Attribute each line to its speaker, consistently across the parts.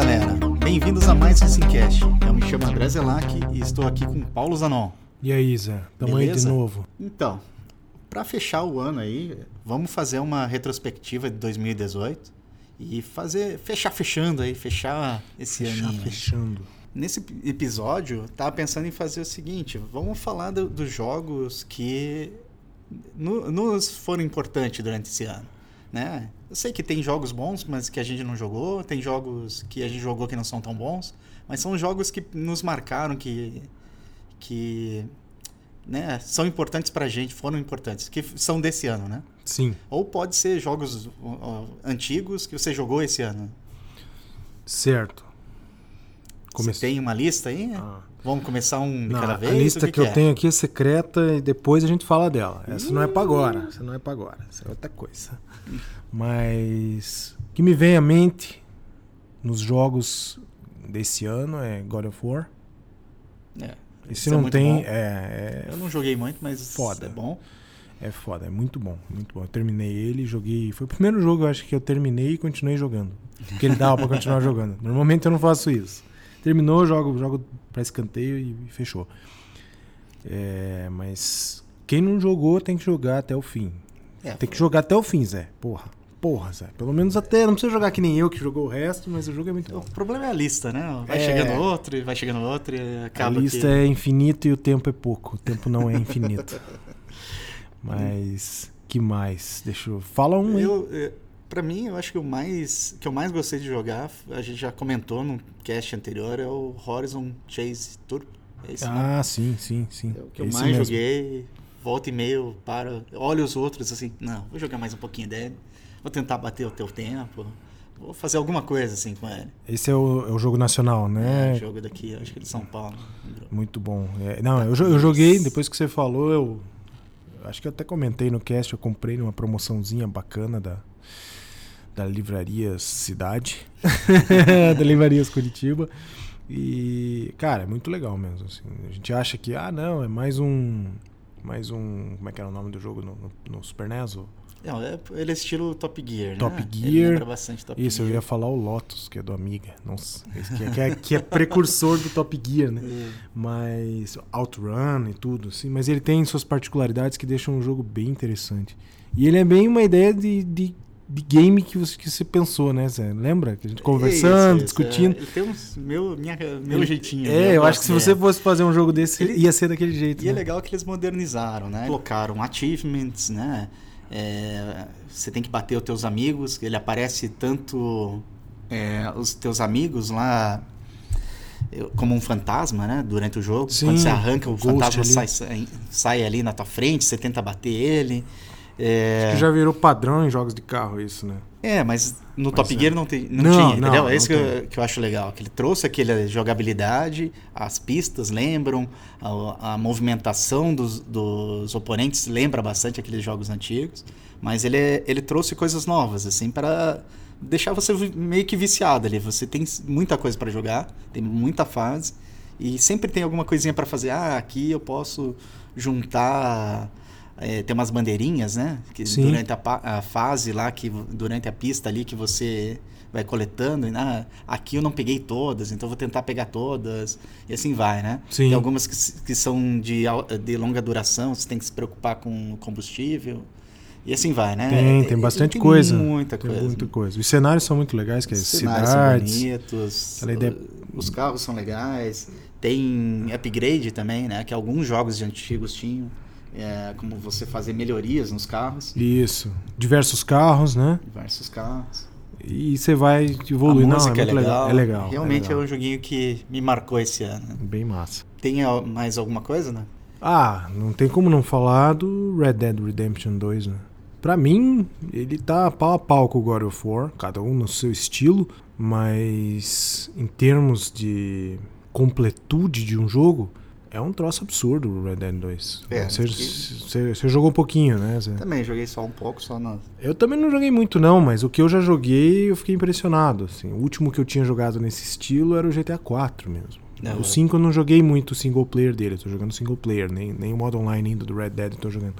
Speaker 1: galera. Bem-vindos a mais um Simcast. Eu me chamo André Zelac e estou aqui com Paulo Zanon.
Speaker 2: E aí, Zé? Tamo aí de novo.
Speaker 1: Então, para fechar o ano aí, vamos fazer uma retrospectiva de 2018 e fazer fechar fechando aí, fechar esse
Speaker 2: Fechar,
Speaker 1: aninho.
Speaker 2: fechando.
Speaker 1: Nesse episódio, tava pensando em fazer o seguinte: vamos falar do- dos jogos que no- nos foram importantes durante esse ano, né? Eu sei que tem jogos bons, mas que a gente não jogou, tem jogos que a gente jogou que não são tão bons, mas são jogos que nos marcaram, que que né, são importantes pra gente, foram importantes, que são desse ano, né?
Speaker 2: Sim,
Speaker 1: Ou pode ser jogos antigos que você jogou esse ano.
Speaker 2: certo. Come-
Speaker 1: Você tem uma lista aí?
Speaker 2: Ah.
Speaker 1: Vamos começar um de
Speaker 2: Não,
Speaker 1: cada
Speaker 2: a
Speaker 1: vez?
Speaker 2: lista
Speaker 1: O
Speaker 2: que, eu
Speaker 1: é?
Speaker 2: tenho aqui é secreta e depois a gente fala dela. Essa não é pra agora. Essa não é pra agora. Essa é outra coisa. Mas o que me vem à mente nos jogos desse ano é God of War.
Speaker 1: É.
Speaker 2: Esse
Speaker 1: é
Speaker 2: não
Speaker 1: muito
Speaker 2: tem. É, é,
Speaker 1: Eu não joguei muito, mas
Speaker 2: Foda.
Speaker 1: é bom.
Speaker 2: é foda, é muito bom, muito bom. Eu terminei ele, joguei. Foi o primeiro jogo, eu acho que eu terminei e continuei jogando. Porque ele dava pra continuar jogando. Normalmente eu não faço isso. Terminou, jogo, jogo pra escanteio e, fechou. É, mas quem não jogou tem que jogar até o fim.
Speaker 1: É,
Speaker 2: Tem que jogar até o fim, Zé. Porra. Porra, Zé. Pelo menos até. Não precisa jogar que nem eu que jogou o resto, mas o jogo é muito
Speaker 1: O
Speaker 2: bom.
Speaker 1: problema é a lista, né? Vai
Speaker 2: É.
Speaker 1: chegando outro, vai chegando outro, e
Speaker 2: A
Speaker 1: acaba
Speaker 2: lista
Speaker 1: que...
Speaker 2: é infinita e o tempo é pouco. O tempo não é infinito. mas. Que mais? Deixa eu. Fala um aí.
Speaker 1: Eu, pra mim, eu acho que o mais que eu mais gostei de jogar, a gente já comentou no cast anterior, é o Horizon Chase Tour. É esse, né?
Speaker 2: Ah, sim, sim, sim.
Speaker 1: É o que eu mais
Speaker 2: mesmo.
Speaker 1: joguei. Volta e meio, para, olha os outros assim, não, vou jogar mais um pouquinho dele, vou tentar bater o teu tempo, vou fazer alguma coisa assim com ele.
Speaker 2: Esse é o, é o jogo nacional,
Speaker 1: É,
Speaker 2: né?
Speaker 1: jogo daqui, acho que é de São Paulo.
Speaker 2: Muito bom. É, não, eu, eu joguei, depois que você falou, eu. Acho que eu até comentei no cast, eu comprei numa promoçãozinha bacana da, da Livrarias Cidade. da Livrarias Curitiba. E, cara, é muito legal mesmo. assim. A gente acha que, ah, não, é mais um. Mais um. Como é que era o nome do jogo no, no- no Super NES?
Speaker 1: Não, é, ele é estilo Top Gear,
Speaker 2: Top
Speaker 1: né?
Speaker 2: Gear.
Speaker 1: bastante Top
Speaker 2: Isso, eu
Speaker 1: Gear.
Speaker 2: ia falar o Lotus, que é do Amiga. Nossa, esse que é, que é- que é precursor do Top Gear, né?
Speaker 1: É.
Speaker 2: mas Outrun e tudo, assim, mas ele tem suas particularidades que deixam o jogo bem interessante. E ele é bem uma ideia de, de, de game que você, que você pensou, né, Zé? Lembra? Que a gente conversando,
Speaker 1: Isso, isso,
Speaker 2: discutindo.
Speaker 1: é. Tem uns meu, minha, meu
Speaker 2: Ele-
Speaker 1: jeitinho.
Speaker 2: É, eu acho que se
Speaker 1: gosto
Speaker 2: você fosse fazer um jogo desse,
Speaker 1: Ele-
Speaker 2: ia ser daquele jeito.
Speaker 1: E é
Speaker 2: né?
Speaker 1: legal que eles modernizaram, né? Colocaram achievements, né? É, você tem que bater os teus amigos. Ele aparece tanto é, os teus amigos lá como um fantasma, né? Durante o jogo.
Speaker 2: Sim,
Speaker 1: Quando você arranca, o fantasma
Speaker 2: ali.
Speaker 1: sai, sai ali na tua frente, você tenta bater ele. É,
Speaker 2: Que já virou padrão em jogos de carro isso, né?
Speaker 1: é, mas no
Speaker 2: Mas
Speaker 1: Top
Speaker 2: é.
Speaker 1: Gear não, tem, não,
Speaker 2: Não,
Speaker 1: tinha, entendeu?
Speaker 2: não
Speaker 1: É isso que eu, que eu acho legal. Que ele trouxe aquela jogabilidade, as pistas lembram, a, a movimentação dos, dos oponentes lembra bastante aqueles jogos antigos, mas ele, é- ele trouxe coisas novas, assim, para deixar você meio que viciado ali. Você tem muita coisa para jogar, tem muita fase, e sempre tem alguma coisinha para fazer. Ah, aqui eu posso juntar. É, tem umas bandeirinhas, né? Que
Speaker 2: Sim.
Speaker 1: durante a, a fase lá, que durante a pista ali que você vai coletando. E, ah, aqui eu não peguei todas, então vou tentar pegar todas. E assim vai, né?
Speaker 2: Sim.
Speaker 1: Tem algumas que, que são de, de longa duração, você tem que se preocupar com combustível. E assim vai, né?
Speaker 2: Tem, tem bastante
Speaker 1: tem
Speaker 2: coisa.
Speaker 1: Muita
Speaker 2: Tem
Speaker 1: coisa.
Speaker 2: muita coisa. Os cenários são muito legais, que é
Speaker 1: Os cenários
Speaker 2: cidades.
Speaker 1: são bonitos,
Speaker 2: ideia-
Speaker 1: os carros são legais, tem upgrade também, né? Que alguns jogos de antigos tinham, é, como você fazer melhorias nos carros,
Speaker 2: Isso. Diversos carros, né?
Speaker 1: diversos carros.
Speaker 2: E você vai evoluir.
Speaker 1: A
Speaker 2: Não,
Speaker 1: música
Speaker 2: é
Speaker 1: é legal.
Speaker 2: legal. É legal.
Speaker 1: Realmente é,
Speaker 2: legal.
Speaker 1: um joguinho que me marcou esse ano.
Speaker 2: Bem massa.
Speaker 1: Tem mais alguma coisa, né?
Speaker 2: Ah, não tem como não falar do Red Dead Redemption 2, né? Pra mim, ele tá pau a pau com o God of War, cada um no seu estilo, mas em termos de completude de um jogo, é um troço absurdo o Red Dead 2.
Speaker 1: É,
Speaker 2: você,
Speaker 1: que-
Speaker 2: você- jogou um pouquinho, né? Zé?
Speaker 1: Também joguei só um pouco, só na...
Speaker 2: Eu também não joguei muito não, mas o que eu já joguei eu fiquei impressionado. Assim. O último que eu tinha jogado nesse estilo era o GTA 4 mesmo.
Speaker 1: É,
Speaker 2: o 5 eu não joguei muito o single player dele, eu tô jogando single player, nem, nem o modo online ainda do Red Dead eu tô jogando.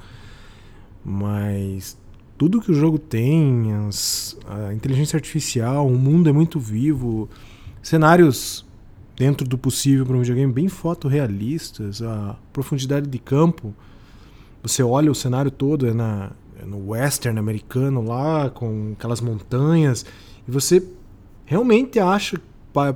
Speaker 2: Mas tudo que o jogo tem, as- a inteligência artificial, o mundo é muito vivo, cenários dentro do possível para um videogame bem fotorrealistas, a profundidade de campo. Você olha o cenário todo, é, na, é no western americano lá, com aquelas montanhas, e você realmente acha,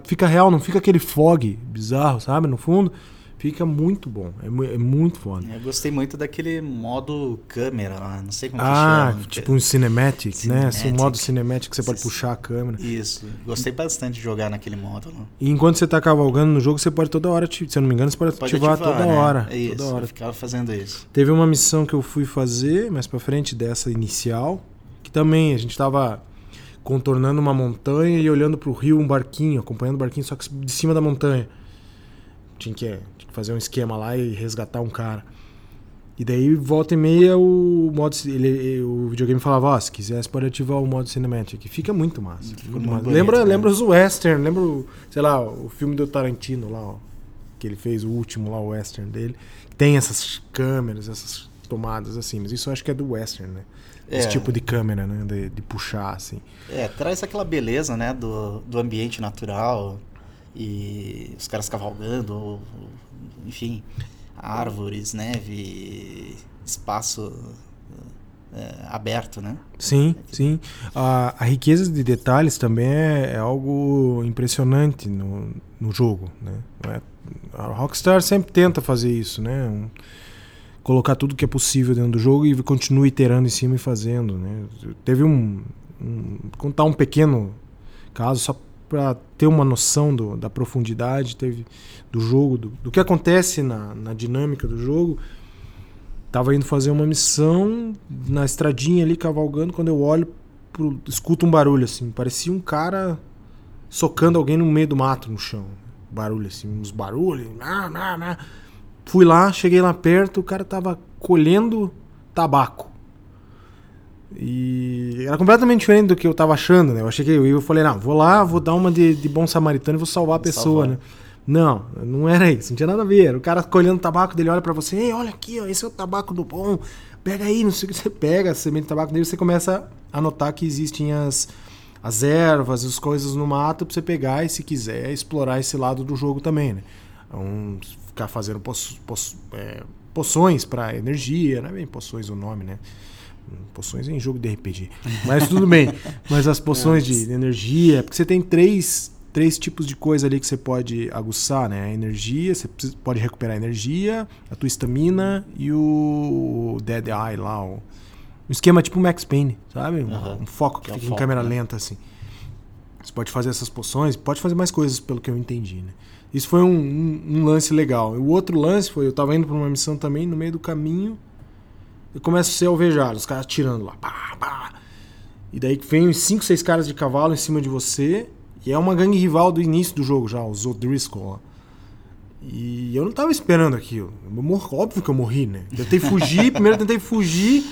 Speaker 2: fica real, não fica aquele fog bizarro, sabe, no fundo. Fica muito bom. É, é muito foda.
Speaker 1: Eu gostei muito daquele modo câmera lá. Não sei como
Speaker 2: ah,
Speaker 1: que chama.
Speaker 2: tipo um cinematic, cinematic, né? Assim, um modo cinematic que você pode puxar a câmera.
Speaker 1: Isso. Gostei bastante de jogar naquele modo lá.
Speaker 2: E enquanto você tá cavalgando no jogo, você pode toda hora, se eu não me engano, você pode, pode ativar, ativar, toda né? hora.
Speaker 1: É isso.
Speaker 2: Toda hora. Eu
Speaker 1: ficava fazendo isso.
Speaker 2: Teve uma missão que eu fui fazer mais pra frente dessa inicial, que também a gente tava contornando uma montanha e olhando pro rio um barquinho, acompanhando o barquinho, só que de cima da montanha. Tinha que fazer um esquema lá e resgatar um cara. E daí, volta e meia, o modo ele, o videogame falava, ó, oh, se quiser, você pode ativar o modo cinematic. Fica muito massa. Fica muito massa. lembra, né? lembra os western, lembra, sei lá, o filme do Tarantino lá, ó, que ele fez, o último lá, o western dele. Tem essas câmeras, essas tomadas assim, mas isso eu acho que é do western, né? É. Esse tipo de câmera, né? De, de, puxar, assim.
Speaker 1: É, traz aquela beleza, né? Do, do ambiente natural e os caras cavalgando, enfim, árvores, neve, espaço é, aberto, né?
Speaker 2: Sim, sim. A, a riqueza de detalhes também é, é algo impressionante no, no jogo, né? É, a Rockstar sempre tenta fazer isso, né? Um, colocar tudo que é possível dentro do jogo e continua iterando em cima e fazendo, né? Teve um, um contar um pequeno caso só para ter uma noção do, da profundidade teve, do jogo, do, do que acontece na, na dinâmica do jogo. Tava indo fazer uma missão na estradinha ali cavalgando, quando eu olho, pro, escuto um barulho assim, parecia um cara socando alguém no meio do mato no chão. Barulho assim, uns barulhos. Fui lá, cheguei lá perto, o cara tava colhendo tabaco. E era completamente diferente do que eu tava achando, né? Eu achei que eu, eu falei, não, vou lá, vou dar uma de, de bom samaritano e vou salvar a pessoa, salvar. né? Não, não era isso, não tinha nada a ver. Era o cara colhendo tabaco dele, olha para você, ei, olha aqui, ó, esse é o tabaco do bom, pega aí, não sei o que você pega, a semente de tabaco dele, você começa a notar que existem as, as ervas, as coisas no mato pra você pegar e, se quiser, explorar esse lado do jogo também, né? Um, ficar fazendo po, po, é, poções para energia, não é bem poções o nome, né? Poções em jogo de RPG. Mas tudo bem. Mas as poções de energia, porque você tem três, três tipos de coisa ali que você pode aguçar, né? A energia, você pode recuperar a energia, a tua estamina e o Dead Eye lá, o, um esquema tipo Max Payne, sabe? Um, um foco que, que é fica foco, em câmera né? lenta assim. Você pode fazer essas poções, pode fazer mais coisas pelo que eu entendi, né? Isso foi um, um, um lance legal. O outro lance foi, eu tava indo para uma missão também, no meio do caminho, e começa a ser alvejado, os caras tirando lá. Pá, pá. E daí vem uns 5, 6 caras de cavalo em cima de você. E é uma gangue rival do início do jogo já, os O'Driscoll lá. E eu não tava esperando aquilo. Eu óbvio que eu morri, né? Tentei fugir, primeiro tentei fugir.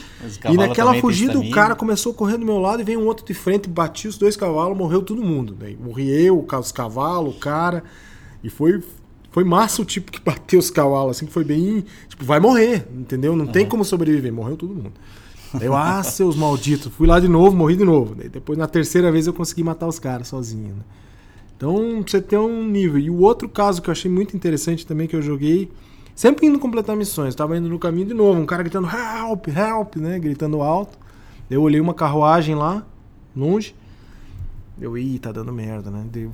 Speaker 2: E naquela fugida o cara começou a correr do meu lado e veio um outro de frente, bati os dois cavalos, morreu todo mundo. Daí morri eu, os cavalos, o cara. E foi, foi massa o tipo que bateu os cavalos, assim, que foi bem. Tipo, vai morrer, entendeu? Não uhum. tem como sobreviver, morreu todo mundo. Aí eu, ah, seus malditos, fui lá de novo, morri de novo. Daí depois, na terceira vez, eu consegui matar os caras sozinho. Né? Então, você tem um nível. E o outro caso que eu achei muito interessante também, que eu joguei, sempre indo completar missões, tava indo no caminho de novo, um cara gritando help, help, né? Gritando alto. Eu olhei uma carruagem lá, longe. Eu, ih, tá dando merda, né? Daí,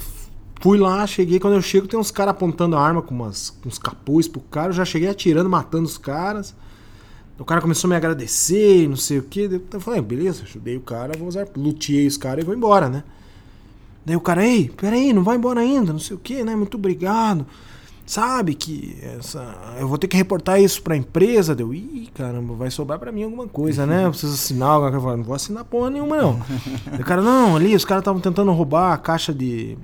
Speaker 2: Fui lá, cheguei, quando eu chego tem uns caras apontando a arma com umas, uns capuz pro cara, eu já cheguei atirando, matando os caras. O cara começou a me agradecer, não sei o que. Eu falei, beleza, ajudei o cara, vou usar, luteei os caras e vou embora, né? Daí o cara, ei, peraí, não vai embora ainda, não sei o que, né? Muito obrigado. Sabe que essa, eu vou ter que reportar isso pra empresa. Deu, ih, caramba, vai sobrar pra mim alguma coisa, né? Eu preciso assinar alguma coisa. Não vou assinar porra nenhuma, não. o cara, não, ali, os caras estavam tentando roubar a caixa de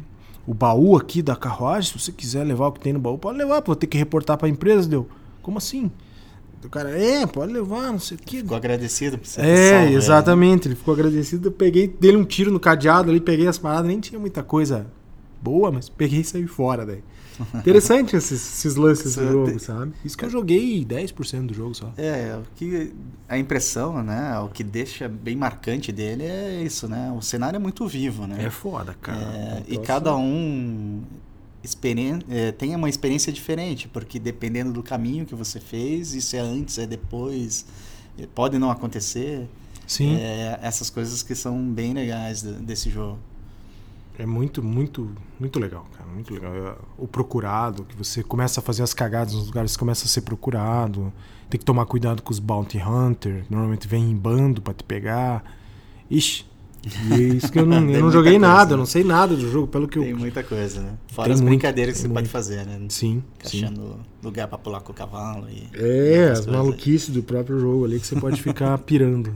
Speaker 2: o baú aqui da carruagem, se você quiser levar o que tem no baú, pode levar, vou ter que reportar para a empresa, deu. Como assim? O cara, é, pode levar, não sei o que.
Speaker 1: Ficou agradecido por
Speaker 2: você É, exatamente, ele ficou agradecido. Eu peguei dele um tiro no cadeado ali, peguei as paradas, nem tinha muita coisa boa, mas peguei e saí fora daí. Interessante esses, esses lances do jogo, sabe? Isso que eu joguei 10% do jogo só.
Speaker 1: É, o que a impressão, né, o que deixa bem marcante dele é isso, né? O cenário é muito vivo, né?
Speaker 2: É foda, cara.
Speaker 1: É, e cada um é, tem uma experiência diferente, porque dependendo do caminho que você fez, isso é antes, é depois, é, pode não acontecer.
Speaker 2: Sim.
Speaker 1: É, essas coisas que são bem legais desse jogo.
Speaker 2: É muito, muito, muito legal, cara. Muito legal. É, o procurado, que você começa a fazer as cagadas nos lugares, você começa a ser procurado. Tem que tomar cuidado com os bounty hunter. Normalmente vem em bando para te pegar. Ixi. E é isso que eu não, eu não joguei coisa, nada, eu não sei nada do jogo, pelo que
Speaker 1: tem
Speaker 2: eu.
Speaker 1: Tem muita coisa, né? Fora tem as muito, brincadeiras que você muito. pode fazer, né?
Speaker 2: Sim.
Speaker 1: Achando sim. lugar para pular com o cavalo. E,
Speaker 2: é, as maluquices do próprio jogo ali que você pode ficar pirando.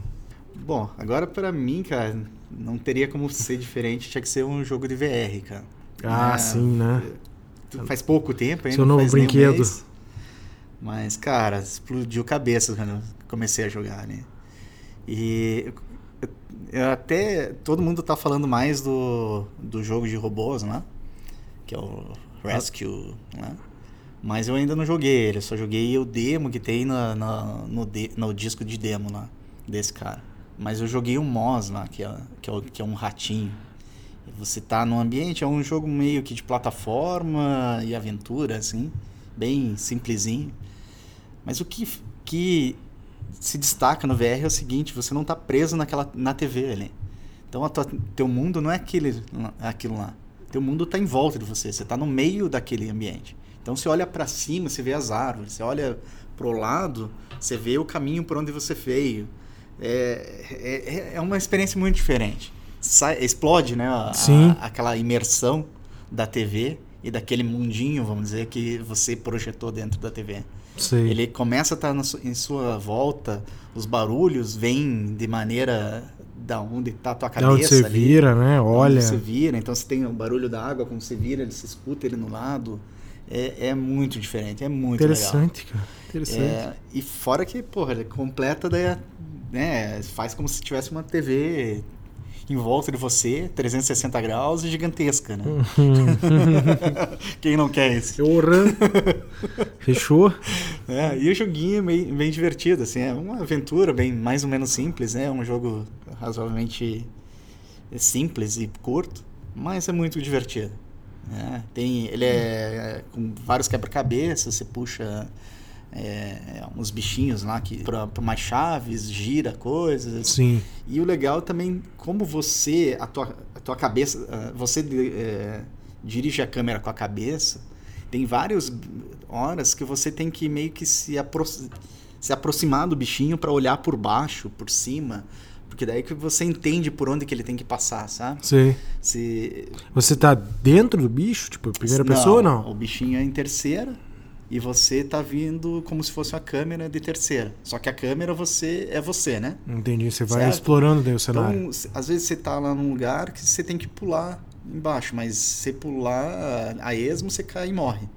Speaker 1: Bom, agora para mim, cara, não teria como ser diferente, tinha que ser um jogo de VR, cara.
Speaker 2: Ah, é, sim, né?
Speaker 1: Faz pouco tempo ainda.
Speaker 2: Seu novo brinquedo. Mês,
Speaker 1: mas, cara, explodiu cabeça quando eu comecei a jogar, né? E eu até. Todo mundo tá falando mais do, do jogo de robôs, né? Que é o Rescue, né? Mas eu ainda não joguei ele, eu só joguei o demo que tem na, na no, de, no disco de demo lá, desse cara. Mas eu joguei o Moz lá, que é, que é, que é um ratinho. Você tá no ambiente, é um jogo meio que de plataforma e aventura, assim, bem simplesinho. Mas o que, que se destaca no VR é o seguinte, você não tá preso naquela, na TV ali. Então tua, teu mundo não é aquele, aquilo lá. Teu mundo tá em volta de você, você tá no meio daquele ambiente. Então você olha para cima, você vê as árvores, você olha pro lado, você vê o caminho por onde você veio é, é, é uma experiência muito diferente. Sai, explode, né? A, a, aquela imersão da TV e daquele mundinho, vamos dizer, que você projetou dentro da TV.
Speaker 2: Sei.
Speaker 1: Ele começa a estar em sua volta, os barulhos vêm de maneira da onde está a tua cabeça. Da onde
Speaker 2: você
Speaker 1: ali,
Speaker 2: vira, né? Olha.
Speaker 1: você vira, então você tem o barulho da água, quando você vira, ele se escuta ele no lado. É, é muito diferente, é muito
Speaker 2: Interessante,
Speaker 1: legal.
Speaker 2: cara. Interessante.
Speaker 1: É, e fora que, porra, ele completa daí né, faz como se tivesse uma TV em volta de você, 360 graus e gigantesca, né? Quem não quer isso?
Speaker 2: Porra! Fechou?
Speaker 1: É, e o joguinho é bem, bem divertido, assim, é uma aventura bem mais ou menos simples, né? É um jogo razoavelmente simples e curto, mas é muito divertido. Né? Tem, ele é com vários quebra-cabeças, você puxa é, uns bichinhos lá que para mais chaves, gira coisas.
Speaker 2: Sim.
Speaker 1: E o legal também como você a tua, a tua cabeça, ah, você é, dirige a câmera com a cabeça. Tem várias horas que você tem que meio que se, apro se aproximar do bichinho para olhar por baixo, por cima. Porque daí que você entende por onde que ele tem que passar, sabe?
Speaker 2: Sim.
Speaker 1: Se...
Speaker 2: Você tá dentro do bicho? Tipo, primeira
Speaker 1: não,
Speaker 2: pessoa ou não?
Speaker 1: O bichinho é em terceira e você tá vindo como se fosse uma câmera de terceira. Só que a câmera você é você, né?
Speaker 2: Entendi. Você vai certo? explorando daí o cenário.
Speaker 1: Então, às vezes você tá lá num lugar que você tem que pular embaixo, mas se pular a esmo, você cai e morre.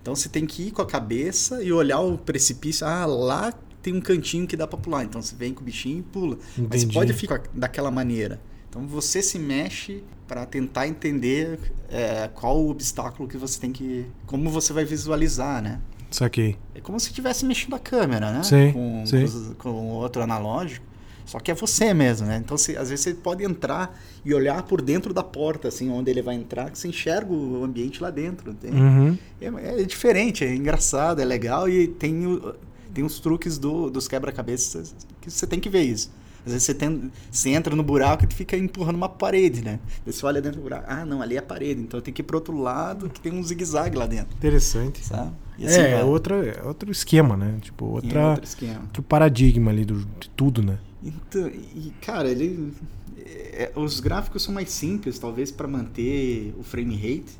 Speaker 1: Então você tem que ir com a cabeça e olhar o precipício. Ah, lá tem um cantinho que dá para pular. Então você vem com o bichinho e pula. Entendi. Mas pode ficar daquela maneira. Então você se mexe para tentar entender é, qual o obstáculo que você tem que. como você vai visualizar, né?
Speaker 2: Saquei.
Speaker 1: É como se estivesse mexendo a câmera, né?
Speaker 2: Sim,
Speaker 1: com,
Speaker 2: sim.
Speaker 1: Com, outro analógico. Só que é você mesmo, né? Então, você, às vezes você pode entrar e olhar por dentro da porta, assim, onde ele vai entrar, que você enxerga o ambiente lá dentro.
Speaker 2: Uhum.
Speaker 1: É, é, diferente, é engraçado, é legal e tem, o, tem os truques do, dos quebra-cabeças que você tem que ver isso. Às vezes você, tem, você entra no buraco e fica empurrando uma parede, né? Você olha dentro do buraco, ah, não, ali é a parede, então tenho que ir pro outro lado que tem um zigue-zague lá dentro.
Speaker 2: Interessante.
Speaker 1: Sabe?
Speaker 2: Assim é, outra, é outro esquema, né? Tipo, outra, é outro esquema. Outro paradigma ali do, de tudo, né?
Speaker 1: Então, e, cara, ele. É, os gráficos são mais simples, talvez para manter o frame rate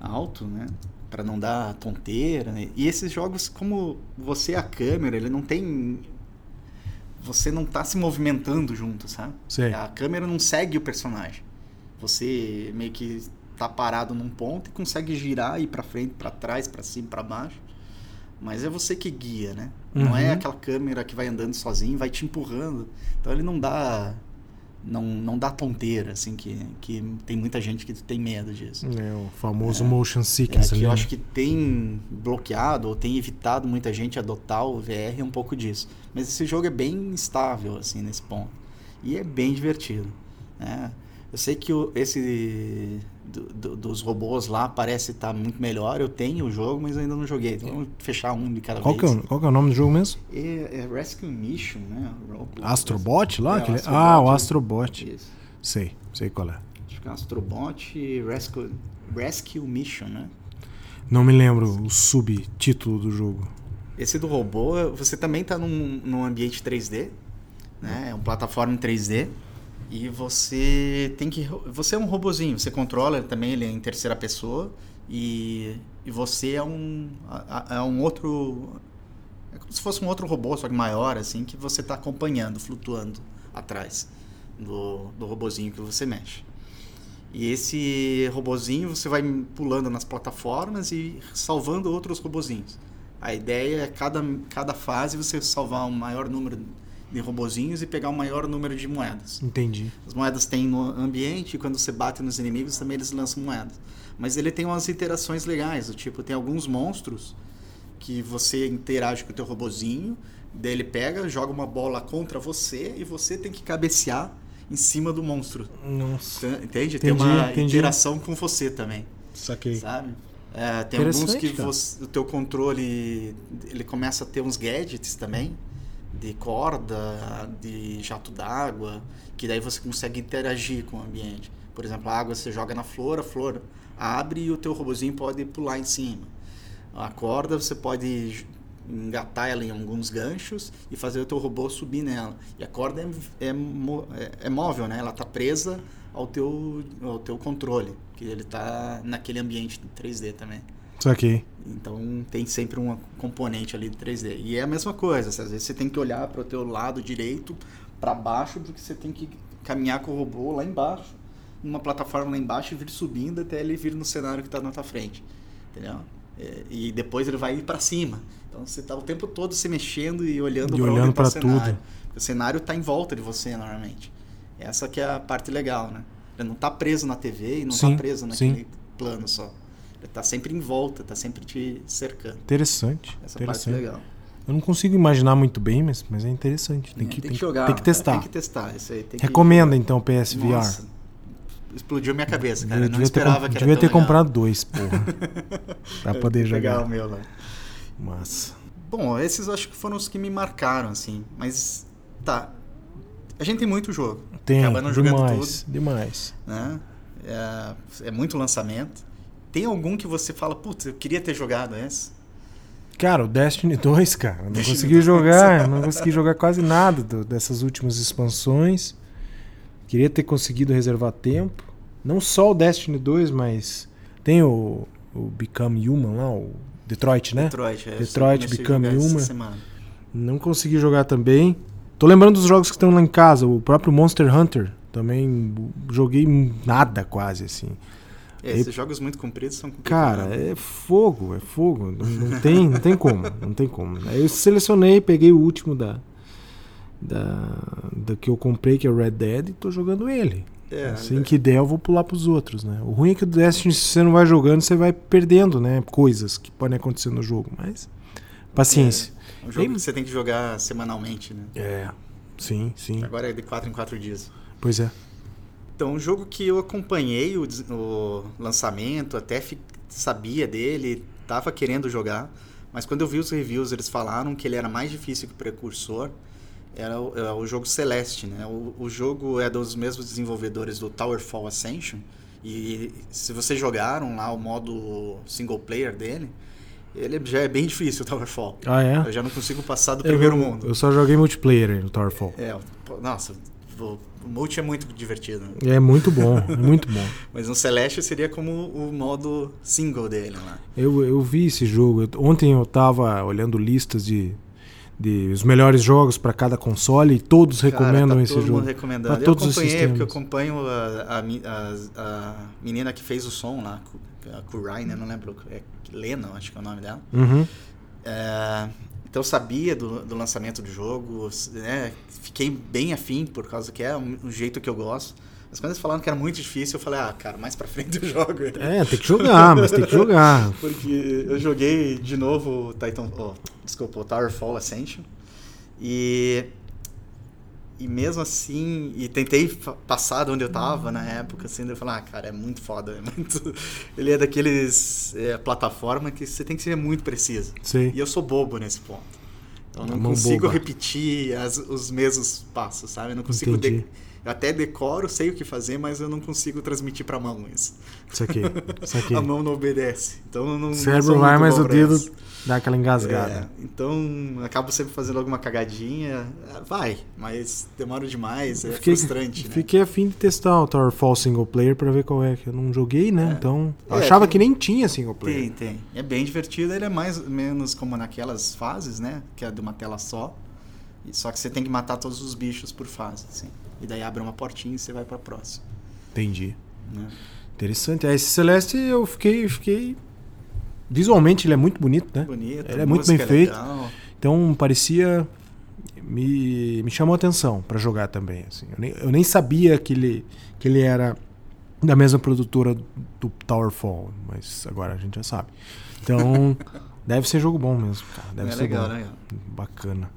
Speaker 1: alto, né? Para não dar tonteira. Né? E esses jogos, como você é a câmera, ele não tem você não tá se movimentando junto, sabe?
Speaker 2: Sim.
Speaker 1: A câmera não segue o personagem. Você meio que tá parado num ponto e consegue girar ir para frente, para trás, para cima, para baixo. Mas é você que guia, né? Uhum. Não é uhum. aquela câmera que vai andando sozinho, vai te empurrando. Então ele não dá não, não dá tonteira, assim, que, que tem muita gente que tem medo disso.
Speaker 2: É, o famoso
Speaker 1: É.
Speaker 2: motion
Speaker 1: É,
Speaker 2: sickness
Speaker 1: que
Speaker 2: ali,
Speaker 1: eu
Speaker 2: né?
Speaker 1: acho que tem bloqueado ou tem evitado muita gente adotar o VR um pouco disso. Mas esse jogo é bem estável, assim, nesse ponto. E é bem divertido. né? Eu sei que o- esse do- do- dos robôs lá parece estar muito melhor. Eu tenho o jogo, mas ainda não joguei. Então vamos fechar um de cada
Speaker 2: Qual que, é,
Speaker 1: vez.
Speaker 2: o- qual que é o nome do jogo mesmo?
Speaker 1: É, é Rescue Mission, né? Robo-
Speaker 2: Astrobot lá?
Speaker 1: É,
Speaker 2: Aquele-
Speaker 1: Astrobot.
Speaker 2: Ah, o Astrobot.
Speaker 1: Isso.
Speaker 2: Sei, sei qual é.
Speaker 1: Acho que é Astrobot e Rescue, Rescue Mission, né?
Speaker 2: Não me lembro o subtítulo do jogo.
Speaker 1: Esse do robô, você também está num, num ambiente 3D, né? É uma plataforma em 3D. E você tem que. Você é um robozinho, você controla também, ele é em terceira pessoa. E, e você é um. É um outro. É como se fosse um outro robô, só que maior, assim, que você está acompanhando, flutuando atrás do, do robozinho que você mexe. E esse robozinho você vai pulando nas plataformas e salvando outros robozinhos. A ideia é cada, cada fase você salvar um maior número de robozinhos e pegar um maior número de moedas.
Speaker 2: Entendi.
Speaker 1: As moedas tem no ambiente e quando você bate nos inimigos também eles lançam moedas. Mas ele tem umas interações legais, do tipo, tem alguns monstros que você interage com o teu robozinho, daí ele pega, joga uma bola contra você e você tem que cabecear em cima do monstro.
Speaker 2: Nossa.
Speaker 1: Entende? tem
Speaker 2: Entendi,
Speaker 1: uma
Speaker 2: entendi.
Speaker 1: interação com você também,
Speaker 2: Saquei.
Speaker 1: sabe? É, tem alguns que você- o teu controle ele começa a ter uns gadgets também de corda, de jato d'água, que daí você consegue interagir com o ambiente. Por exemplo, a água você joga na flor, a flor abre e o teu robozinho pode pular em cima. A corda você pode engatar ela em alguns ganchos e fazer o teu robô subir nela. E a corda é, é, é- é móvel, né? Ela está presa ao teu, ao teu controle, que ele está naquele ambiente 3D também.
Speaker 2: Saquei.
Speaker 1: Então tem sempre um componente ali de 3D. E é a mesma coisa, às vezes você tem que olhar para o teu lado direito, para baixo, porque você tem que caminhar com o robô lá embaixo, numa plataforma lá embaixo e vir subindo até ele vir no cenário que está na tua frente. Entendeu? É, E depois ele vai ir para cima. Então você está o tempo todo se mexendo e olhando para
Speaker 2: olhando
Speaker 1: tá cenário.
Speaker 2: tudo.
Speaker 1: O cenário está em volta de você normalmente. Essa que é a parte legal, né? Ele não está preso na TV e não está
Speaker 2: Sim,
Speaker 1: preso
Speaker 2: sim.
Speaker 1: naquele plano só. Está sempre em volta, está sempre te cercando.
Speaker 2: Interessante.
Speaker 1: Essa parte é
Speaker 2: interessante.
Speaker 1: legal.
Speaker 2: Eu não consigo imaginar muito bem, mas, mas é interessante. Tem,
Speaker 1: É,
Speaker 2: que,
Speaker 1: tem que jogar.
Speaker 2: Tem que testar.
Speaker 1: Tem que testar. Isso aí tem que-
Speaker 2: Recomenda então o PSVR.
Speaker 1: Nossa, explodiu minha cabeça, cara.
Speaker 2: Eu
Speaker 1: não
Speaker 2: ter,
Speaker 1: esperava
Speaker 2: com-
Speaker 1: que era
Speaker 2: devia ter
Speaker 1: legal.
Speaker 2: comprado dois, porra. pra poder jogar.
Speaker 1: o meu lá.
Speaker 2: Massa.
Speaker 1: Bom, esses acho que foram os que me marcaram, assim. Mas, tá. A gente tem muito jogo.
Speaker 2: Tem,
Speaker 1: Acaba não jogando
Speaker 2: demais, demais.
Speaker 1: né? É, é muito lançamento. Tem algum que você fala, putz, eu queria ter jogado esse?
Speaker 2: Cara, o Destiny 2, cara, não
Speaker 1: Destiny
Speaker 2: consegui
Speaker 1: 2.
Speaker 2: jogar, não consegui jogar quase nada do- dessas últimas expansões. Queria ter conseguido reservar tempo. Não só o Destiny 2, mas tem o, o Become Human lá, o Detroit, né?
Speaker 1: Detroit. é,
Speaker 2: Detroit Become
Speaker 1: essa
Speaker 2: Human. Não consegui jogar também. Tô lembrando dos jogos que estão lá em casa, o próprio Monster Hunter. Também joguei nada quase, assim.
Speaker 1: É, esses jogos muito compridos são
Speaker 2: Cara,
Speaker 1: complicados.
Speaker 2: é fogo, é fogo. Não, não tem, não tem como, não tem como. Aí eu selecionei, peguei o último da, da, da que eu comprei, que é o Red Dead, e tô jogando ele.
Speaker 1: É,
Speaker 2: assim que der, eu vou pular pros outros, né? O ruim é que o Destiny, se você não vai jogando, você vai perdendo, né? Coisas que podem acontecer no jogo, mas paciência.
Speaker 1: é um jogo que você tem que jogar semanalmente, né?
Speaker 2: É, sim, sim.
Speaker 1: Agora é de 4 em 4 dias.
Speaker 2: Pois é.
Speaker 1: Então, um jogo que eu acompanhei o, o lançamento, até sabia dele, tava querendo jogar, mas quando eu vi os reviews, eles falaram que ele era mais difícil que o Precursor. Era o, é o jogo Celeste, né? O, o jogo é dos mesmos desenvolvedores do Towerfall Ascension. E se vocês jogaram lá o modo single player dele, ele já é bem difícil o Towerfall.
Speaker 2: Ah, é?
Speaker 1: Eu já não consigo passar do
Speaker 2: Eu-
Speaker 1: primeiro mundo.
Speaker 2: Eu só joguei multiplayer no Towerfall.
Speaker 1: É, nossa, o, o multi é muito divertido. né?
Speaker 2: É muito bom, é muito bom.
Speaker 1: Mas no Celeste seria como o modo single dele lá.
Speaker 2: Eu, eu vi esse jogo. Ontem eu tava olhando listas de, de os melhores jogos para cada console e todos recomendam
Speaker 1: Cara, tá
Speaker 2: esse
Speaker 1: todo
Speaker 2: jogo.
Speaker 1: mundo recomendando.
Speaker 2: Pra
Speaker 1: eu
Speaker 2: todos os
Speaker 1: acompanhei, porque eu acompanho a, a, a- a menina que fez o som lá, a Kurai, né? Não lembro. É Lena, acho que é o nome dela.
Speaker 2: Uhum.
Speaker 1: É, Então eu sabia do, do lançamento do jogo, né? Fiquei bem afim por causa que é um, um jeito que eu gosto. Mas quando eles falaram que era muito difícil, eu falei, ah, cara, mais pra frente eu jogo.
Speaker 2: É, tem que jogar, mas tem que jogar.
Speaker 1: Porque eu joguei de novo o Titan. Oh, desculpa, o Towerfall Ascension. E. E mesmo assim, e tentei passar de onde eu tava na época, assim, eu falei, ah, cara, é muito foda, é muito... Ele é daqueles é, plataforma que você tem que ser muito preciso.
Speaker 2: Sim.
Speaker 1: E eu sou bobo nesse ponto. Eu não consigo
Speaker 2: boba.
Speaker 1: repetir as- os mesmos passos, sabe? Eu não consigo... De- Eu até decoro, sei o que fazer, mas eu não consigo transmitir pra mão isso.
Speaker 2: Isso aqui. Isso aqui.
Speaker 1: A mão não obedece. Então eu não.
Speaker 2: O cérebro vai, mas o dedo
Speaker 1: isso.
Speaker 2: dá aquela engasgada.
Speaker 1: É, então acabo sempre fazendo alguma cagadinha. Vai, mas demora demais, é
Speaker 2: Fiquei-
Speaker 1: frustrante, né?
Speaker 2: Fiquei afim de testar o Towerfall single player pra ver qual é, que eu não joguei, né?
Speaker 1: É.
Speaker 2: Então, eu
Speaker 1: É,
Speaker 2: achava
Speaker 1: tem-
Speaker 2: que nem tinha single player.
Speaker 1: Tem, tem. É bem divertido, ele é mais menos como naquelas fases, né? Que é de uma tela só. Só que você tem que matar todos os bichos por fase, assim. E daí abre uma portinha e você vai pra próxima.
Speaker 2: Entendi.
Speaker 1: Né?
Speaker 2: Interessante. É, Esse Celeste eu fiquei, fiquei. Visualmente ele é muito bonito, né?
Speaker 1: Bonito,
Speaker 2: Ele é
Speaker 1: a
Speaker 2: muito bem
Speaker 1: música
Speaker 2: feito.
Speaker 1: legal.
Speaker 2: Então parecia. Me, me chamou a atenção pra jogar também. Assim. Eu, nem, eu nem sabia que ele, que ele era da mesma produtora do Towerfall, mas agora a gente já sabe. Então deve ser jogo bom mesmo, cara. Deve
Speaker 1: É
Speaker 2: ser
Speaker 1: legal,
Speaker 2: bom.
Speaker 1: legal.
Speaker 2: Bacana.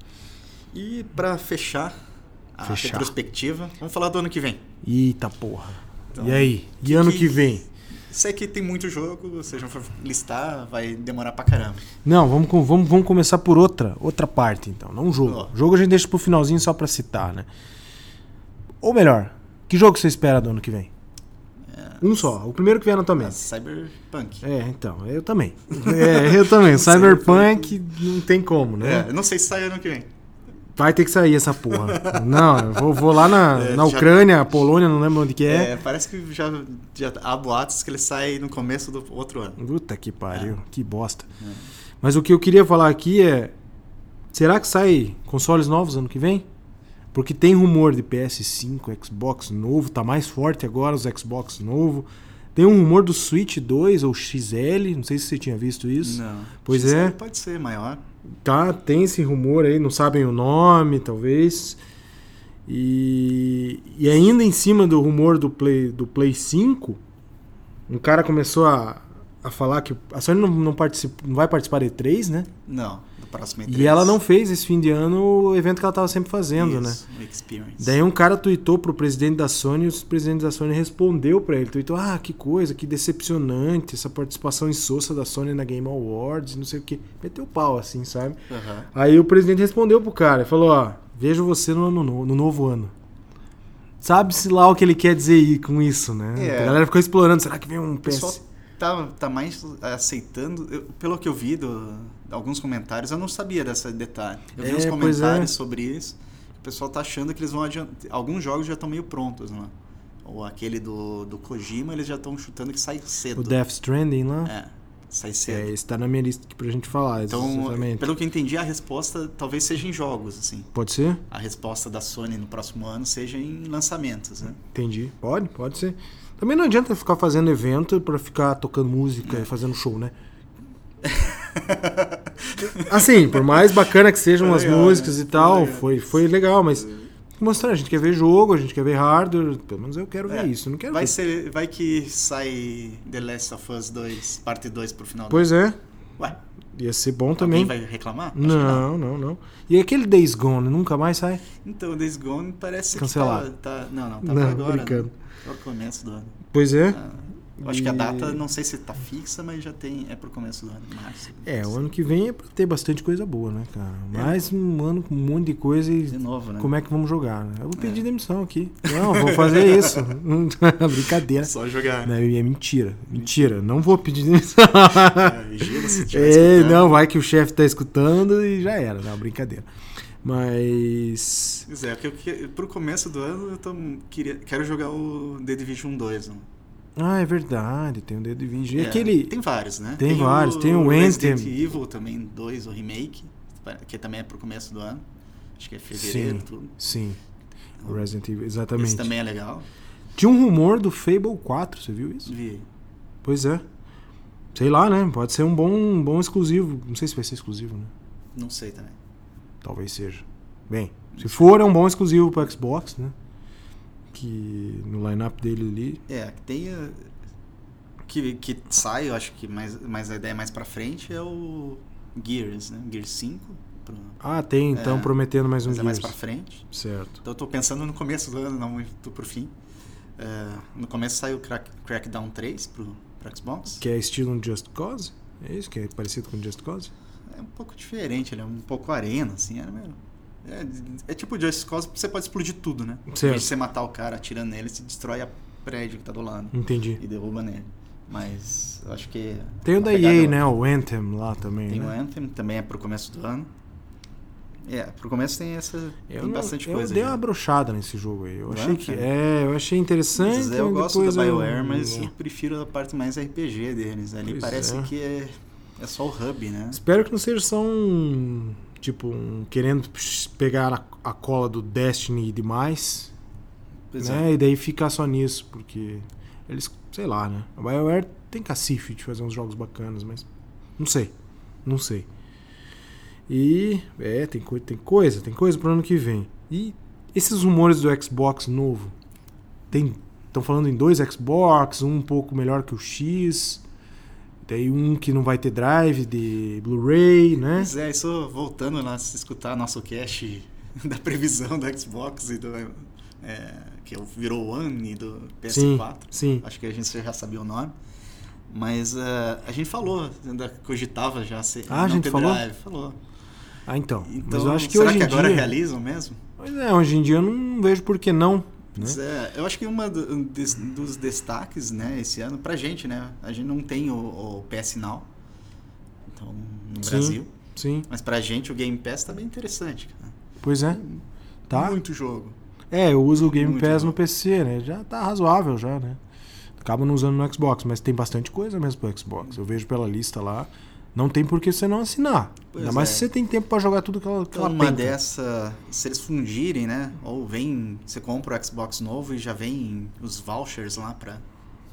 Speaker 1: E pra fechar a
Speaker 2: Fechar.
Speaker 1: retrospectiva, vamos falar do ano que vem.
Speaker 2: Eita porra.
Speaker 1: Então,
Speaker 2: e aí? E
Speaker 1: que
Speaker 2: ano
Speaker 1: que-
Speaker 2: que vem?
Speaker 1: Sei que tem muito jogo, a gente for listar, vai demorar pra caramba.
Speaker 2: Não, vamos, vamos, vamos começar por outra, outra parte então, não um jogo.
Speaker 1: Ó.
Speaker 2: Jogo a gente deixa pro finalzinho só pra citar, né? Ou melhor, que jogo você espera do ano que vem? Um só, o primeiro que vier na tua
Speaker 1: Ah,
Speaker 2: mente.
Speaker 1: Cyberpunk.
Speaker 2: É, então, eu também. É, eu também. Cyberpunk não tem como, né?
Speaker 1: É, eu não sei se sai ano que vem.
Speaker 2: Vai ter que sair essa porra. Não, eu vou, vou lá na,
Speaker 1: É,
Speaker 2: na
Speaker 1: já-
Speaker 2: Ucrânia, Polônia, não lembro onde que é.
Speaker 1: É, parece que já, já há boatos que ele sai no começo do outro ano.
Speaker 2: Puta que pariu, que bosta.
Speaker 1: É.
Speaker 2: Mas o que eu queria falar aqui é: será que sai consoles novos ano que vem? Porque tem rumor de PS5, Xbox novo, tá mais forte agora os Xbox novo. Tem um rumor do Switch 2 ou XL, não sei se você tinha visto isso.
Speaker 1: Não.
Speaker 2: Pois
Speaker 1: XL
Speaker 2: é.
Speaker 1: Pode ser maior.
Speaker 2: Tá, tem esse rumor aí, não sabem o nome, talvez. E, e ainda em cima do rumor do Play, do Play 5, um cara começou a, a falar que a Sony não, não, participa, não vai participar da E3, né?
Speaker 1: Não, próximo E3.
Speaker 2: E ela não fez esse fim de ano o evento que ela estava sempre fazendo, né?
Speaker 1: Isso, o Experience.
Speaker 2: Daí um cara tweetou pro presidente da Sony e o presidente da Sony respondeu pra ele. Tweetou, ah, que coisa, que decepcionante essa participação insossa da Sony na Game Awards, não sei o que. Meteu o pau, assim, sabe?
Speaker 1: Aham.
Speaker 2: Aí o presidente respondeu pro cara, falou, ó, vejo você no, no, no novo ano. Sabe-se lá o que ele quer dizer aí com isso, né?
Speaker 1: É.
Speaker 2: A galera ficou explorando, será que vem um PS...
Speaker 1: tá, tá mais aceitando. eu- pelo que eu vi do, alguns comentários, eu não sabia desse detalhe. Eu vi
Speaker 2: É,
Speaker 1: uns
Speaker 2: pois
Speaker 1: comentários
Speaker 2: é.
Speaker 1: sobre isso. O pessoal tá achando que eles vão adiantar. Alguns jogos já estão meio prontos, né? Ou aquele do, do Kojima, eles já estão chutando que sai cedo.
Speaker 2: O Death Stranding lá?
Speaker 1: É, sai
Speaker 2: É,
Speaker 1: cedo.
Speaker 2: esse tá na minha lista aqui pra gente falar,
Speaker 1: Então,
Speaker 2: exatamente.
Speaker 1: pelo que eu entendi, a resposta talvez seja em jogos, assim.
Speaker 2: Pode ser?
Speaker 1: A resposta da Sony no próximo ano seja em lançamentos, né?
Speaker 2: Entendi. Pode, pode ser. Também não adianta ficar fazendo evento pra ficar tocando música e fazendo show, né? Assim, por mais bacana que sejam
Speaker 1: Foi
Speaker 2: as
Speaker 1: legal,
Speaker 2: músicas
Speaker 1: né?
Speaker 2: e tal,
Speaker 1: Foi
Speaker 2: foi, foi legal, mas mostrar, a gente quer ver jogo, a gente quer ver hardware, pelo menos eu quero ver
Speaker 1: É,
Speaker 2: isso, eu não quero
Speaker 1: Vai,
Speaker 2: ver.
Speaker 1: ser, vai que sai The Last of Us 2, parte 2 pro final.
Speaker 2: Pois é.
Speaker 1: Ué,
Speaker 2: ia ser bom
Speaker 1: também
Speaker 2: também.
Speaker 1: vai reclamar?
Speaker 2: Não, não, não. E aquele Days Gone, nunca mais sai?
Speaker 1: Então, Days Gone parece
Speaker 2: Cancelado.
Speaker 1: que tá, tá... Não, não, tá
Speaker 2: Não,
Speaker 1: agora.
Speaker 2: brincando.
Speaker 1: Né? Pra começo do ano.
Speaker 2: Pois é.
Speaker 1: Ah, eu acho que a data, não sei se tá fixa, mas já tem... É pro começo do ano, março.
Speaker 2: É, o ano que vem é pra ter bastante coisa boa, né, cara? Mais um ano com um monte de coisa e
Speaker 1: De novo, né?
Speaker 2: como é que vamos jogar, né? Eu vou pedir
Speaker 1: É.
Speaker 2: demissão aqui. Não, vou fazer isso. Brincadeira.
Speaker 1: Só jogar, né?
Speaker 2: é mentira. Mentira. Não vou pedir demissão.
Speaker 1: É, vigila se tiver
Speaker 2: É, não, vai que o chefe tá escutando e já era. Não, brincadeira. Mas.
Speaker 1: Pois é, porque eu, que- pro começo do ano eu tô, queria, quero jogar o The Division 2. né?
Speaker 2: Ah, é verdade, tem o dedo. E
Speaker 1: É,
Speaker 2: aquele.
Speaker 1: Tem vários, né?
Speaker 2: Tem vários, tem o
Speaker 1: Resident
Speaker 2: Anthem.
Speaker 1: Evil também, 2, o remake, que também é pro começo do ano. Acho que é fevereiro,
Speaker 2: Sim.
Speaker 1: tudo.
Speaker 2: Sim. O Resident Evil,
Speaker 1: Esse
Speaker 2: exatamente.
Speaker 1: também é legal.
Speaker 2: Tinha um rumor do Fable 4, você viu isso?
Speaker 1: Vi.
Speaker 2: Pois é. Sei lá, né? Pode ser um bom, um bom exclusivo. Não sei se vai ser exclusivo, né?
Speaker 1: Não sei também.
Speaker 2: Talvez seja. Bem, se for, é um bom exclusivo pro Xbox, né? Que no lineup dele ali.
Speaker 1: É, que tem. uh, Que, que sai, eu acho que mais, mais a ideia mais pra frente é o Gears, né? Gears 5. Pro,
Speaker 2: Ah, tem, então
Speaker 1: É,
Speaker 2: prometendo mais um
Speaker 1: mas é mais
Speaker 2: Gears.
Speaker 1: pra frente.
Speaker 2: Certo.
Speaker 1: Então eu tô pensando no começo do ano, não muito pro fim. É, no começo saiu o Crack, Crackdown 3 pro, pro Xbox.
Speaker 2: Que é estilo um Just Cause? É isso? Que é parecido com Just Cause?
Speaker 1: É um pouco diferente, ele é um pouco arena, assim, era meio. É, é tipo Just Cause, você pode explodir tudo, né? Em
Speaker 2: Certo.
Speaker 1: de você matar o cara atirando nele, você destrói a prédio que tá do lado
Speaker 2: Entendi.
Speaker 1: e derruba nele. Mas eu acho que.
Speaker 2: Tem o
Speaker 1: a
Speaker 2: da EA,
Speaker 1: é
Speaker 2: né? O Anthem lá também.
Speaker 1: Tem
Speaker 2: né?
Speaker 1: o Anthem, também é pro começo do ano. É, pro começo tem essa.
Speaker 2: Eu,
Speaker 1: tem
Speaker 2: não-
Speaker 1: bastante
Speaker 2: eu
Speaker 1: coisa.
Speaker 2: dei
Speaker 1: já.
Speaker 2: uma brochada nesse jogo aí. Eu
Speaker 1: Do
Speaker 2: achei que.
Speaker 1: Anthem?
Speaker 2: É, eu achei interessante.
Speaker 1: Mas eu
Speaker 2: mas
Speaker 1: gosto da
Speaker 2: eu-
Speaker 1: BioWare, mas
Speaker 2: é.
Speaker 1: eu prefiro a parte mais RPG deles. Ali
Speaker 2: Pois
Speaker 1: parece
Speaker 2: é.
Speaker 1: que é, é só o hub, né?
Speaker 2: Espero que não seja só um. Tipo, um, querendo pegar a, a cola do Destiny demais.
Speaker 1: Pois
Speaker 2: né?
Speaker 1: é.
Speaker 2: E daí ficar só nisso, porque eles, sei lá, né? A BioWare tem cacife de fazer uns jogos bacanas, mas não sei, não sei. E é, tem, coi tem coisa, tem coisa pro ano que vem. E esses rumores do Xbox novo, tem estão falando em dois Xbox, um um pouco melhor que o X, daí um que não vai ter drive de Blu-ray, né?
Speaker 1: Pois é, isso voltando a escutar nosso cast da previsão do Xbox e do. é, que virou o One e do
Speaker 2: Sim,
Speaker 1: PS4.
Speaker 2: sim.
Speaker 1: Acho que a gente já sabia o nome. Mas eh, a gente falou, ainda cogitava já ser.
Speaker 2: Ah, a gente falou?
Speaker 1: drive, falou.
Speaker 2: Ah, então.
Speaker 1: Então,
Speaker 2: Mas eu acho que
Speaker 1: será
Speaker 2: hoje
Speaker 1: que agora
Speaker 2: dia,
Speaker 1: realizam mesmo?
Speaker 2: Pois é, hoje em dia eu não vejo por que não. Né?
Speaker 1: É, eu acho que uma do- um des- dos destaques, né, esse ano, pra gente, né? A gente não tem o, o PS Now. Então, no
Speaker 2: Sim.
Speaker 1: Brasil.
Speaker 2: Sim,
Speaker 1: Mas pra gente o Game Pass tá bem interessante, cara.
Speaker 2: pois é. Tá?
Speaker 1: Muito jogo.
Speaker 2: É, eu uso o Game
Speaker 1: Muito
Speaker 2: Pass no PC, né? Já tá razoável já, né? Acaba não usando no Xbox, mas tem bastante coisa mesmo pro Xbox. Eu vejo pela lista lá. Não tem por que você não assinar.
Speaker 1: Pois
Speaker 2: Ainda mais
Speaker 1: é.
Speaker 2: se você tem tempo pra jogar tudo aquela,
Speaker 1: Então,
Speaker 2: aquela
Speaker 1: uma
Speaker 2: penca.
Speaker 1: dessa, se eles fundirem, né? Ou vem, você compra o Xbox novo e já vem os vouchers lá pra,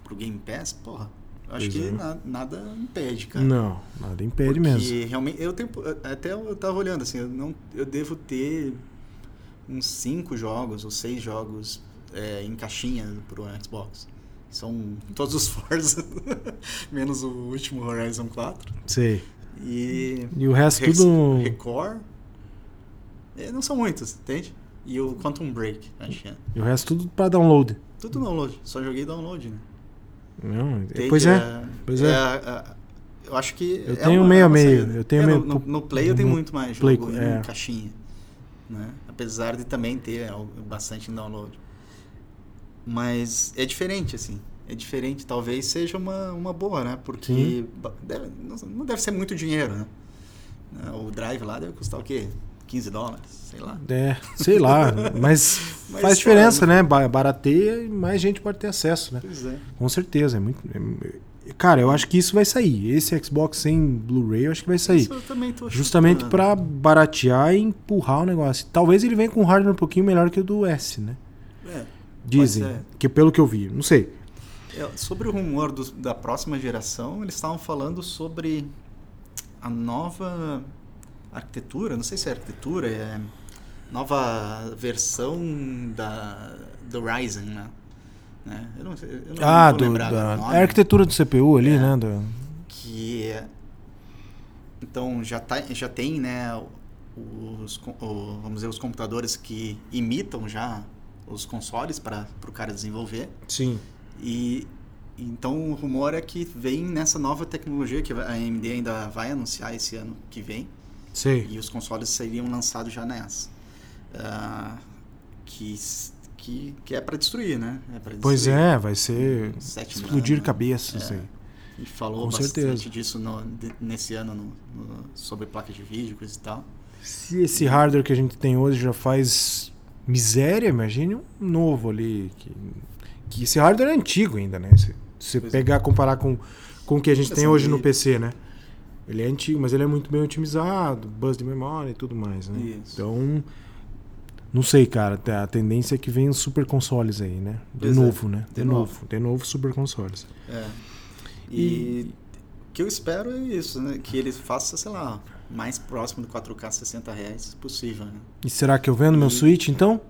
Speaker 1: pro Game Pass, porra. Eu acho
Speaker 2: Pois
Speaker 1: que
Speaker 2: é.
Speaker 1: na- nada impede, cara.
Speaker 2: Não, nada impede
Speaker 1: Porque
Speaker 2: mesmo.
Speaker 1: realmente, eu tenho, até eu tava olhando assim, eu, não, eu devo ter uns cinco jogos ou seis jogos é, em caixinha pro Xbox. São todos os Forza, menos o último Horizon 4.
Speaker 2: Sei.
Speaker 1: E
Speaker 2: E o resto
Speaker 1: Rex-
Speaker 2: tudo.
Speaker 1: Record. É, não são muitos, entende? E o Quantum Break, acho que é.
Speaker 2: E o resto tudo pra download.
Speaker 1: Tudo download, só joguei download, né?
Speaker 2: Não,
Speaker 1: Tem
Speaker 2: pois
Speaker 1: que,
Speaker 2: é. pois é.
Speaker 1: a- eu acho que.
Speaker 2: Eu
Speaker 1: é
Speaker 2: tenho meio a meio, eu tenho
Speaker 1: É,
Speaker 2: meio
Speaker 1: no, no, Play eu tenho muito mais
Speaker 2: Play,
Speaker 1: jogo em
Speaker 2: é.
Speaker 1: caixinha. Né? Apesar de também ter bastante em download. Mas é diferente, assim. É diferente. Talvez seja uma, uma boa, né? Porque deve- não, deve ser muito dinheiro, né? O drive lá deve custar o quê? 15 dólares? Sei lá.
Speaker 2: É, sei lá. mas,
Speaker 1: Mas,
Speaker 2: faz diferença, né? Ba- Barateia e mais gente pode ter acesso, né?
Speaker 1: Pois é.
Speaker 2: Com certeza. É muito, é- cara, eu acho que isso vai sair. Esse Xbox sem Blu-ray, eu acho que vai sair.
Speaker 1: Isso eu também tô
Speaker 2: Justamente pra baratear e empurrar o negócio. Talvez ele venha com um hardware um pouquinho melhor que o do S, né?
Speaker 1: É.
Speaker 2: Dizem. Que pelo que eu vi. Não sei.
Speaker 1: É, Sobre o rumor do- da próxima geração, eles estavam falando sobre a nova arquitetura, não sei se é arquitetura, é nova versão da, do Ryzen, né? Né? Eu não, eu não
Speaker 2: ah, do, da
Speaker 1: do nome,
Speaker 2: a arquitetura do CPU ali,
Speaker 1: É.
Speaker 2: né? do-
Speaker 1: que é- então já, tá, já tem né os, o- vamos dizer os computadores que imitam já os consoles para o cara desenvolver
Speaker 2: Sim.
Speaker 1: e então o rumor é que vem nessa nova tecnologia que a AMD ainda vai anunciar esse ano que vem
Speaker 2: Sei.
Speaker 1: e os consoles seriam lançados já nessa Ah, que, que que é para destruir né é pra
Speaker 2: Pois
Speaker 1: destruir.
Speaker 2: é, vai ser explodir
Speaker 1: anos,
Speaker 2: cabeças.
Speaker 1: É.
Speaker 2: aí.
Speaker 1: E falou
Speaker 2: Com
Speaker 1: bastante
Speaker 2: certeza.
Speaker 1: disso no- nesse ano no- no- sobre placa de vídeo, coisa e tal.
Speaker 2: Se esse hardware que a gente tem hoje já faz miséria, imagine um novo ali. Que, que esse hardware é antigo ainda, né? Se você
Speaker 1: é.
Speaker 2: pegar comparar com, com o que a gente tem hoje no. PC, né? Ele é antigo, mas ele é muito bem otimizado, bus de memória e tudo mais, né?
Speaker 1: Isso.
Speaker 2: Então, não sei, cara. A tendência é que venham super consoles aí, né? De
Speaker 1: Pois é,
Speaker 2: novo, né? De,
Speaker 1: de
Speaker 2: novo.
Speaker 1: novo.
Speaker 2: De novo super consoles.
Speaker 1: É. E, o que eu espero é isso, né? Que ele faça, sei lá, mais próximo do 4K 60 Hz possível, né?
Speaker 2: E será que eu vendo meu
Speaker 1: E-
Speaker 2: Switch então?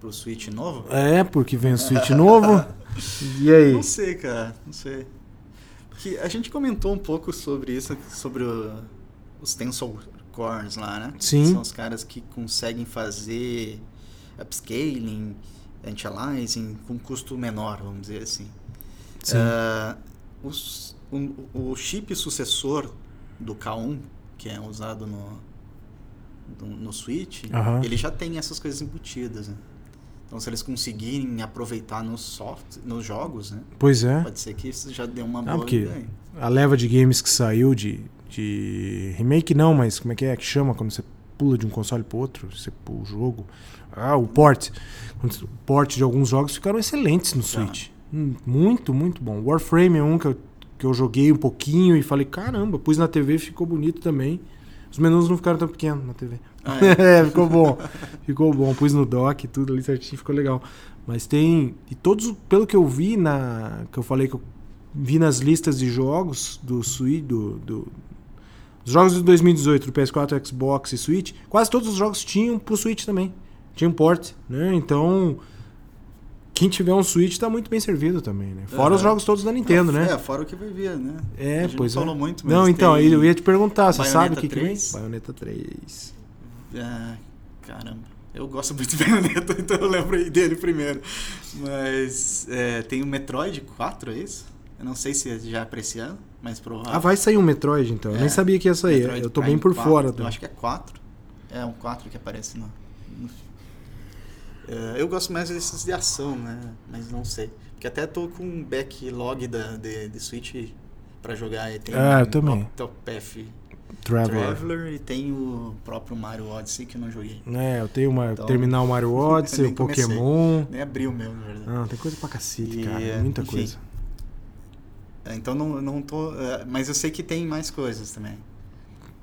Speaker 1: Pro Switch novo?
Speaker 2: É, porque vem o Switch novo. E aí?
Speaker 1: Não sei, cara, não sei. Porque a gente comentou um pouco sobre isso, sobre o- os Tensor Cores lá, né?
Speaker 2: Sim.
Speaker 1: São os caras que conseguem fazer upscaling, anti-aliasing com custo menor, vamos dizer assim.
Speaker 2: Sim.
Speaker 1: Ah, os- o, o chip sucessor do K1, que é usado no, no, no Switch,
Speaker 2: Aham.
Speaker 1: ele já tem essas coisas embutidas. Né? Então, se eles conseguirem aproveitar nos soft, nos jogos, né?
Speaker 2: Pois é.
Speaker 1: pode ser que isso já dê uma
Speaker 2: Ah,
Speaker 1: boa
Speaker 2: porque-
Speaker 1: ideia.
Speaker 2: A leva de games que saiu de, de remake não, mas como é que é que chama quando você pula de um console pro outro, você pula o jogo. Ah, o port. O port de alguns jogos ficaram excelentes no Switch. Hum, Muito, muito bom. Warframe é um que eu, que eu joguei um pouquinho e falei, caramba, pus na TV ficou bonito também. Os menus não ficaram tão pequenos na TV.
Speaker 1: Ah,
Speaker 2: é, ficou bom. Ficou bom. Pus no dock, tudo ali certinho, ficou legal. Mas tem. E todos, pelo que eu vi na. Que eu falei que eu vi nas listas de jogos do Switch. Do, do, dos jogos de 2018, do PS4, Xbox e Switch, quase todos os jogos tinham pro Switch também. Tinha um port, né? Então. Quem tiver um Switch tá muito bem servido também, né? Fora os
Speaker 1: Aham.
Speaker 2: jogos todos da Nintendo,
Speaker 1: Não,
Speaker 2: né?
Speaker 1: É, fora o que vai vir, né?
Speaker 2: É,
Speaker 1: A gente
Speaker 2: pois
Speaker 1: não
Speaker 2: é.
Speaker 1: falou muito, mas
Speaker 2: Não, então, eu ia te perguntar, você sabe o que, que vem?
Speaker 1: 3?
Speaker 2: Bayonetta 3.
Speaker 1: Ah, caramba. Eu gosto muito de Bayonetta, então eu lembro dele primeiro. Mas é, tem o Metroid 4, é isso? Eu não sei se é já pra esse ano, mas provável.
Speaker 2: Ah, vai sair um Metroid então. Eu
Speaker 1: É,
Speaker 2: nem sabia que ia sair.
Speaker 1: Metroid
Speaker 2: eu tô
Speaker 1: Prime
Speaker 2: bem por
Speaker 1: 4,
Speaker 2: fora.
Speaker 1: Eu acho que é 4. É um 4 que aparece no. no É, eu gosto mais desses de ação, né? Mas não sei. Porque até tô com um backlog da, de, de Switch pra jogar. E tem
Speaker 2: Ah, eu
Speaker 1: o
Speaker 2: também.
Speaker 1: Octopath
Speaker 2: Traveler.
Speaker 1: Traveler e tem o próprio Mario Odyssey que eu não joguei.
Speaker 2: É, eu tenho uma.
Speaker 1: Então,
Speaker 2: terminar o Mario Odyssey, o
Speaker 1: comecei.
Speaker 2: Pokémon.
Speaker 1: Nem abriu mesmo, na verdade.
Speaker 2: Ah, tem coisa pra cacete,
Speaker 1: E,
Speaker 2: cara. Muita
Speaker 1: enfim.
Speaker 2: coisa.
Speaker 1: É, Então não, não tô. é, Mas eu sei que tem mais coisas também.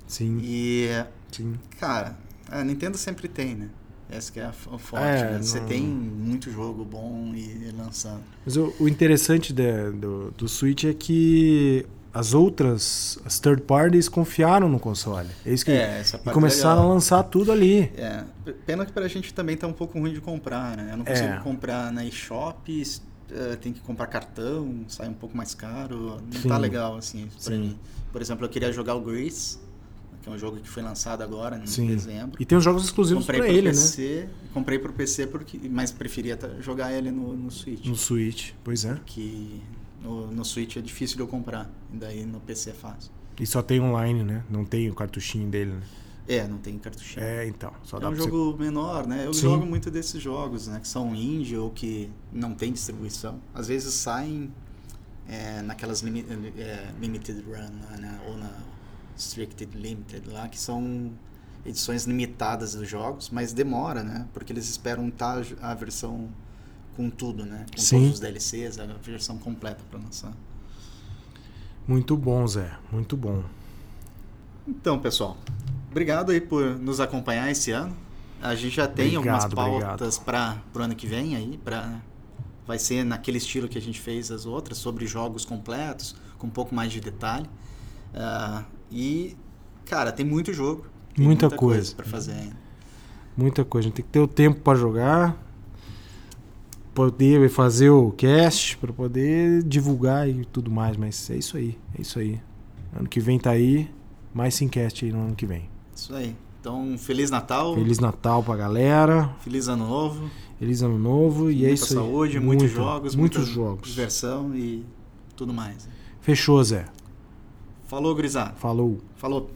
Speaker 2: Sim,
Speaker 1: E,
Speaker 2: sim.
Speaker 1: cara, a Nintendo sempre tem, né? Essa que é a forte.
Speaker 2: É,
Speaker 1: né? Você
Speaker 2: não-
Speaker 1: tem muito jogo bom e lançando.
Speaker 2: Mas o, o interessante da- do, do Switch é que as outras, as third parties, confiaram no console. É isso que.
Speaker 1: É,
Speaker 2: e
Speaker 1: parte
Speaker 2: começaram
Speaker 1: legal.
Speaker 2: a lançar tudo ali.
Speaker 1: É, pena que pra gente também tá um pouco ruim de comprar, né? Eu não consigo
Speaker 2: É.
Speaker 1: comprar na eShop, eh, tem que comprar cartão, sai um pouco mais caro. Não
Speaker 2: Sim.
Speaker 1: tá legal, assim, pra
Speaker 2: Sim.
Speaker 1: mim. Por exemplo, eu queria jogar o Grease, que é um jogo que foi lançado agora, em
Speaker 2: Sim.
Speaker 1: dezembro.
Speaker 2: E tem os jogos exclusivos
Speaker 1: pro
Speaker 2: ele, né?
Speaker 1: PC, Comprei pro PC, porque, mas preferia jogar ele no, no Switch.
Speaker 2: No Switch, pois é.
Speaker 1: Que no, no Switch é difícil de eu comprar, e daí no PC é fácil.
Speaker 2: E só tem online, né? Não tem o cartuchinho dele, né?
Speaker 1: É, não tem cartuchinho.
Speaker 2: É, então. Só
Speaker 1: É
Speaker 2: dá
Speaker 1: um
Speaker 2: pra você.
Speaker 1: jogo menor, né? Eu
Speaker 2: Sim.
Speaker 1: jogo muito desses jogos, né? Que são indie ou que não tem distribuição. Às vezes saem é, naquelas limi é, limited run né? Ou na restricted limited lá, que são edições limitadas dos jogos, mas demora, né? Porque eles esperam estar a versão com tudo, né? Com
Speaker 2: Sim.
Speaker 1: todos os DLCs, a versão completa para lançar.
Speaker 2: Muito bom, Zé. Muito bom.
Speaker 1: Então, pessoal, obrigado aí por nos acompanhar esse ano. A gente já tem
Speaker 2: Obrigado,
Speaker 1: algumas pautas para o ano que vem aí, para vai ser naquele estilo que a gente fez as outras, sobre jogos completos, com um pouco mais de detalhe. Ah, e, cara, tem muito jogo. Tem
Speaker 2: Muita coisa.
Speaker 1: para fazer ainda.
Speaker 2: Muita coisa. A gente tem que ter o tempo pra jogar, poder fazer o cast, pra poder divulgar e tudo mais. Mas é isso aí. É isso aí. Ano que vem tá aí. Mais Simcast aí no ano que vem.
Speaker 1: Isso aí. Então, Feliz Natal,
Speaker 2: Feliz Natal pra galera.
Speaker 1: Feliz Ano Novo,
Speaker 2: Feliz Ano Novo. E é
Speaker 1: muita
Speaker 2: isso aí.
Speaker 1: saúde,
Speaker 2: Muito,
Speaker 1: muitos jogos,
Speaker 2: Muitos
Speaker 1: muita
Speaker 2: jogos.
Speaker 1: diversão e tudo mais.
Speaker 2: Fechou, Zé.
Speaker 1: Falou, gurizada.
Speaker 2: Falou.
Speaker 1: Falou.